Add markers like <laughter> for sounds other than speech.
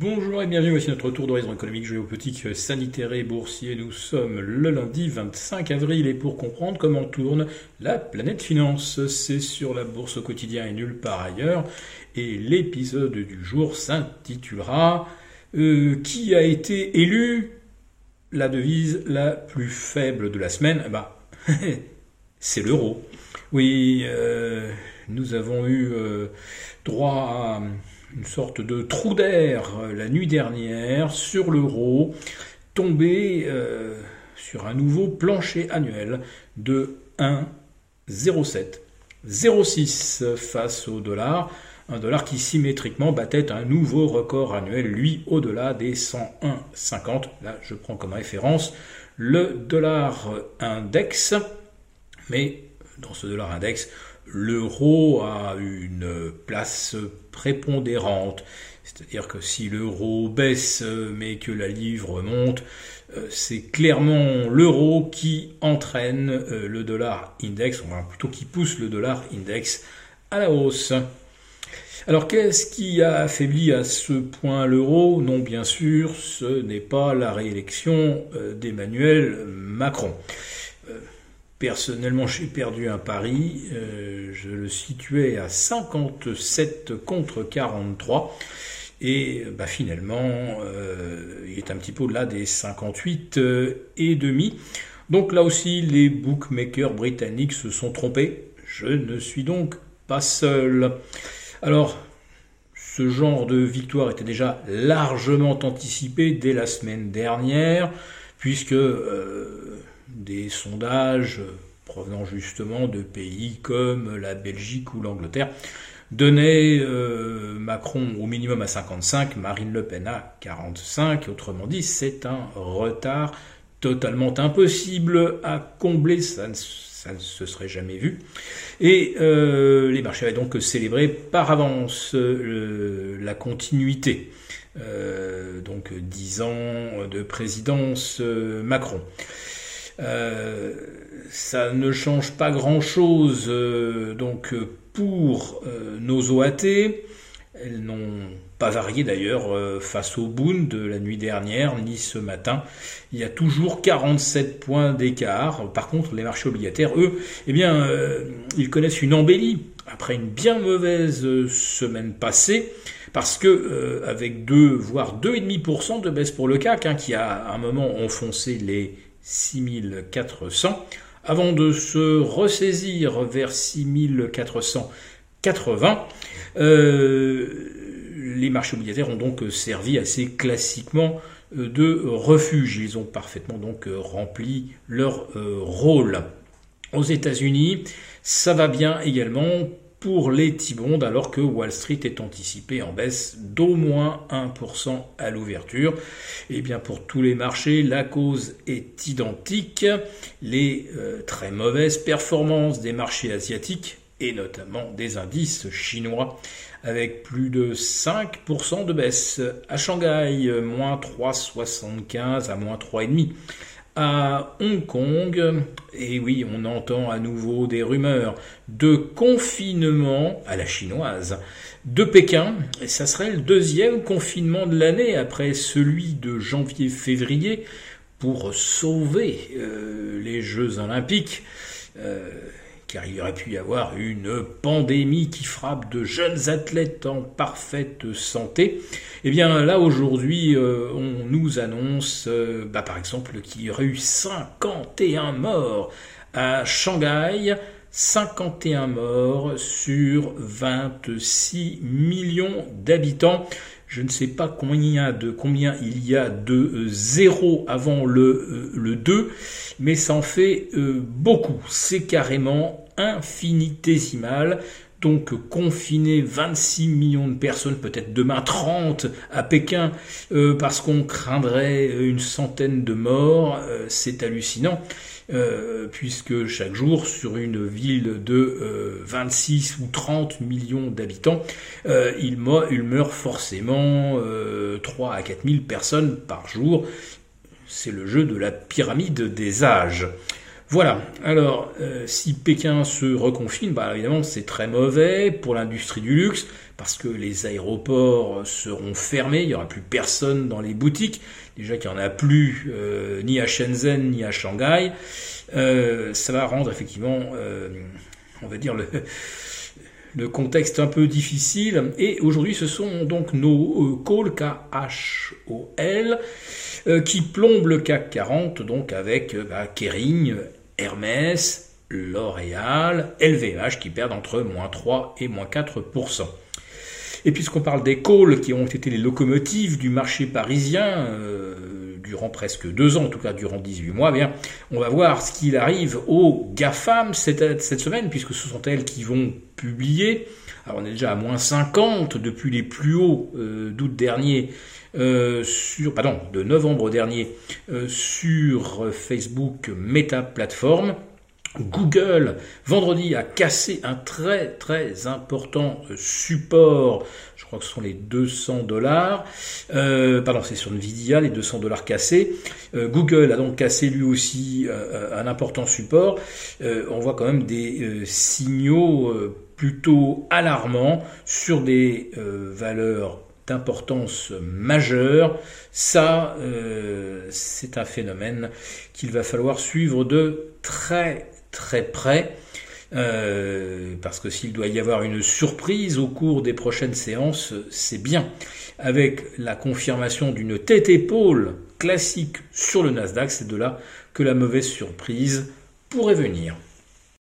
Bonjour et bienvenue, voici notre tour d'horizon économique, géopolitique, sanitaire et boursier. Nous sommes le lundi 25 avril et pour comprendre comment tourne la planète finance, c'est sur la bourse au quotidien et nulle part ailleurs. Et l'épisode du jour s'intitulera euh, Qui a été élu la devise la plus faible de la semaine? Bah, <laughs> c'est l'euro. Oui, euh, nous avons eu euh, droit à une sorte de trou d'air euh, la nuit dernière sur l'euro, tombé euh, sur un nouveau plancher annuel de 1,07. 0,6 face au dollar, un dollar qui symétriquement battait un nouveau record annuel, lui au-delà des 101,50. Là, je prends comme référence le dollar index, mais dans ce dollar index, l'euro a une place prépondérante. C'est-à-dire que si l'euro baisse mais que la livre monte, euh, c'est clairement l'euro qui entraîne euh, le dollar index, enfin plutôt qui pousse le dollar index à la hausse. Alors qu'est-ce qui a affaibli à ce point l'euro? Non, bien sûr, ce n'est pas la réélection euh, d'Emmanuel Macron. Personnellement, j'ai perdu un pari. Euh, je le situais à 57 contre 43. Et bah, finalement, euh, il est un petit peu au-delà des 58 euh, et demi. Donc là aussi, les bookmakers britanniques se sont trompés. Je ne suis donc pas seul. Alors, ce genre de victoire était déjà largement anticipé dès la semaine dernière, puisque des sondages provenant justement de pays comme la Belgique ou l'Angleterre donnaient euh, Macron au minimum à 55, Marine Le Pen à 45. Autrement dit, c'est un retard totalement impossible à combler. Ça ne, se serait jamais vu. Et euh, les marchés avaient donc célébré par avance euh, la continuité. donc dix ans de présidence Macron. Euh, ça ne change pas grand-chose euh, donc pour euh, nos OAT. Elles n'ont pas varié d'ailleurs face au Bund de la nuit dernière ni ce matin. Il y a toujours 47 points d'écart. Par contre, les marchés obligataires, eux, eh bien, ils connaissent une embellie après une bien mauvaise semaine passée, parce que avec 2 voire 2,5% de baisse pour le CAC, hein, qui a à un moment enfoncé les 6400 avant de se ressaisir vers 6480. Euh, les marchés obligataires ont donc servi assez classiquement euh, de refuge. Ils ont parfaitement donc rempli leur euh, rôle. Aux États-Unis, ça va bien également pour les T-bonds alors que Wall Street est anticipé en baisse d'au moins 1% à l'ouverture. Et eh bien pour tous les marchés, la cause est identique. Les euh, très mauvaises performances des marchés asiatiques et notamment des indices chinois avec plus de 5% de baisse. À Shanghai, moins 3,75 à moins 3,5 à Hong Kong, et oui, on entend à nouveau des rumeurs de confinement à la chinoise de Pékin, et ça serait le deuxième confinement de l'année après celui de janvier-février pour sauver euh, les Jeux olympiques. Euh, car il aurait pu y avoir une pandémie qui frappe de jeunes athlètes en parfaite santé. Eh bien là aujourd'hui, euh, on nous annonce, euh, bah, par exemple, qu'il y aurait eu 51 morts à Shanghai. 51 morts sur 26 millions d'habitants. Je ne sais pas combien, de, combien il y a de 0 euh, avant le, le 2, mais ça en fait beaucoup. C'est carrément infinitésimal. Donc confiner 26 millions de personnes, peut-être demain 30 à Pékin, euh, parce qu'on craindrait une centaine de morts, euh, c'est hallucinant. Euh, puisque chaque jour, sur une ville de 26 ou 30 millions d'habitants, il, il, meurt forcément 3 à 4 000 personnes par jour. C'est le jeu de la pyramide des âges. Voilà. Alors, euh, si Pékin se reconfine, bah, évidemment, c'est très mauvais pour l'industrie du luxe parce que les aéroports seront fermés, il n'y aura plus personne dans les boutiques. Déjà qu'il n'y en a plus euh, ni à Shenzhen ni à Shanghai. Euh, ça va rendre effectivement, on va dire, le, le contexte un peu difficile. Et aujourd'hui, ce sont donc nos calls, K-H-O-L, qui plombent le CAC 40, donc avec bah, Kering, Hermès, L'Oréal, LVMH qui perdent entre moins 3 et moins 4%. Et puisqu'on parle des calls qui ont été les locomotives du marché parisien euh, durant presque deux ans, en tout cas durant 18 mois, eh bien, on va voir ce qu'il arrive aux GAFAM cette, semaine, puisque ce sont elles qui vont publier. Alors on est déjà à moins 50 depuis les plus hauts euh, d'août dernier euh, sur, pardon, de novembre dernier euh, sur Facebook Meta Platform. Google, vendredi, a cassé un très très important euh, support, je crois que ce sont les 200 dollars, pardon, c'est sur Nvidia, les 200 dollars cassés. Google a donc cassé lui aussi un important support. on voit quand même des signaux plutôt alarmants sur des valeurs d'importance majeure. Ça, euh, c'est un phénomène qu'il va falloir suivre de très très près. Euh, parce que s'il doit y avoir une surprise au cours des prochaines séances, c'est bien. Avec la confirmation d'une tête-épaule classique sur le Nasdaq, c'est de là que la mauvaise surprise pourrait venir.